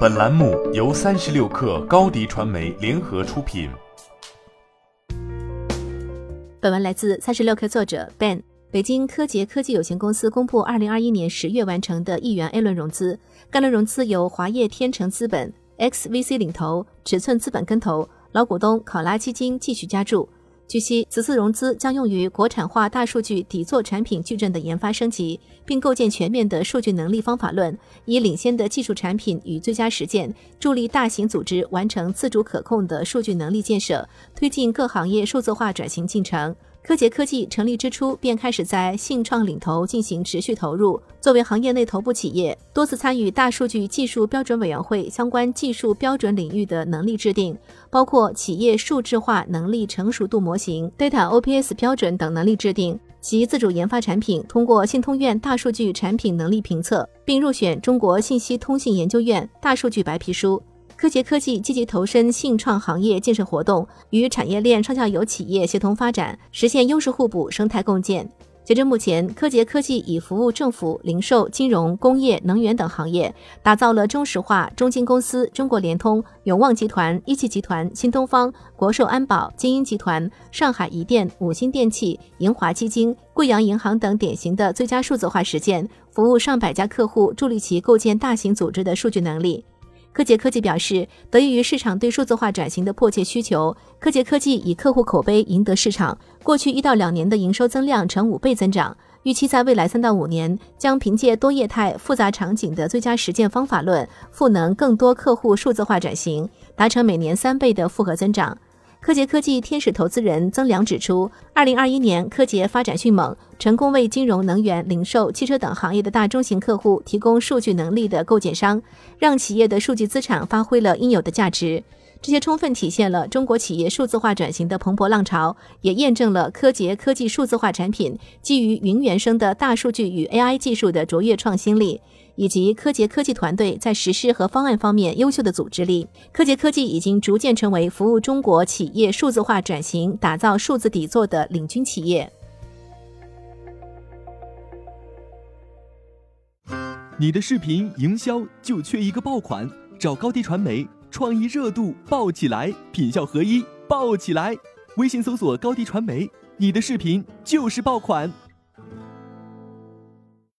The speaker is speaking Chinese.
本栏目由三十六氪高低传媒联合出品。本文来自三十六氪作者 Ben。北京科杰科技有限公司公布，二零二一年十月完成的亿元 A 轮融资。该轮融资由华业天成资本、XVC 领投，尺寸资本跟投，老股东考拉基金继续加注。据悉，此次融资将用于国产化大数据底座产品矩阵的研发升级，并构建全面的数据能力方法论，以领先的技术产品与最佳实践，助力大型组织完成自主可控的数据能力建设，推进各行业数字化转型进程。科杰科技成立之初便开始在信创领投进行持续投入。作为行业内头部企业，多次参与大数据技术标准委员会相关技术标准领域的能力制定，包括企业数字化能力成熟度模型、Data OPS 标准等能力制定。其自主研发产品通过信通院大数据产品能力评测，并入选中国信息通信研究院大数据白皮书。科杰科技积极投身信创行业建设活动，与产业链上下游企业协同发展，实现优势互补、生态共建。截至目前，科杰科技已服务政府、零售、金融、工业、能源等行业，打造了中石化、中金公司、中国联通、永旺集团、一汽集团、新东方、国寿安保、金鹰集团、上海一电、五星电器、银华基金、贵阳银行等典型的最佳数字化实践，服务上百家客户，助力其构建大型组织的数据能力。科杰科技表示，得益于市场对数字化转型的迫切需求，科杰科技以客户口碑赢得市场。过去一到两年的营收增量呈五倍增长，预期在未来三到五年将凭借多业态、复杂场景的最佳实践方法论，赋能更多客户数字化转型，达成每年三倍的复合增长。科杰科技天使投资人曾良指出，二零二一年科杰发展迅猛，成功为金融、能源、零售、汽车等行业的大中型客户提供数据能力的构建商，让企业的数据资产发挥了应有的价值。这些充分体现了中国企业数字化转型的蓬勃浪潮，也验证了科杰科技数字化产品基于云原生的大数据与 AI 技术的卓越创新力，以及科杰科技团队在实施和方案方面优秀的组织力。科杰科技已经逐渐成为服务中国企业数字化转型、打造数字底座的领军企业。你的视频营销就缺一个爆款，找高低传媒。创意热度爆起来，品效合一爆起来。微信搜索高低传媒，你的视频就是爆款。